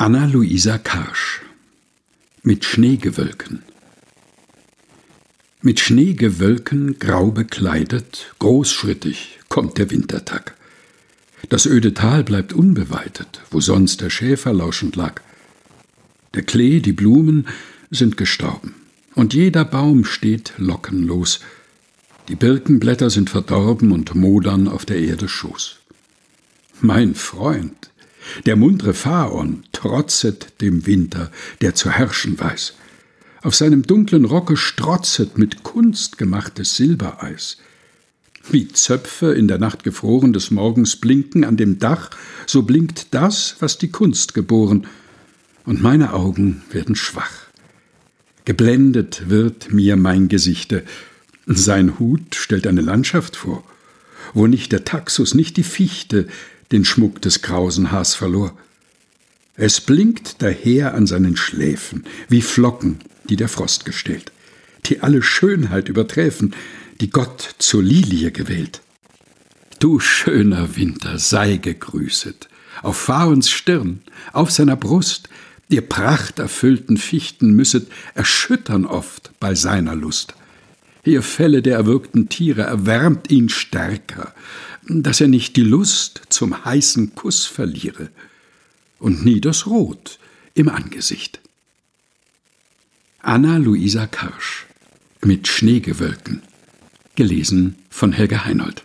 Anna-Luisa Karsch Mit Schneegewölken Mit Schneegewölken grau bekleidet, großschrittig kommt der Wintertag. Das öde Tal bleibt unbeweitet, wo sonst der Schäfer lauschend lag. Der Klee, die Blumen sind gestorben, und jeder Baum steht lockenlos. Die Birkenblätter sind verdorben und modern auf der Erde Schoß. Mein Freund, der muntre Phaon trotzet dem Winter, der zu herrschen weiß. Auf seinem dunklen Rocke strotzet mit Kunst gemachtes Silbereis. Wie Zöpfe in der Nacht gefroren des Morgens blinken an dem Dach, so blinkt das, was die Kunst geboren, und meine Augen werden schwach. Geblendet wird mir mein Gesichte, sein Hut stellt eine Landschaft vor, wo nicht der Taxus, nicht die Fichte, den Schmuck des krausen Haars verlor. Es blinkt daher an seinen Schläfen wie Flocken, die der Frost gestellt, die alle Schönheit überträfen, die Gott zur Lilie gewählt. Du schöner Winter, sei gegrüßet, auf Phaons Stirn, auf seiner Brust, ihr prachterfüllten Fichten müsset erschüttern oft bei seiner Lust. Ihr Felle der erwürgten Tiere erwärmt ihn stärker, dass er nicht die Lust zum heißen Kuss verliere und nie das Rot im Angesicht. Anna Luisa Karsch mit Schneegewölken gelesen von Helga Heinold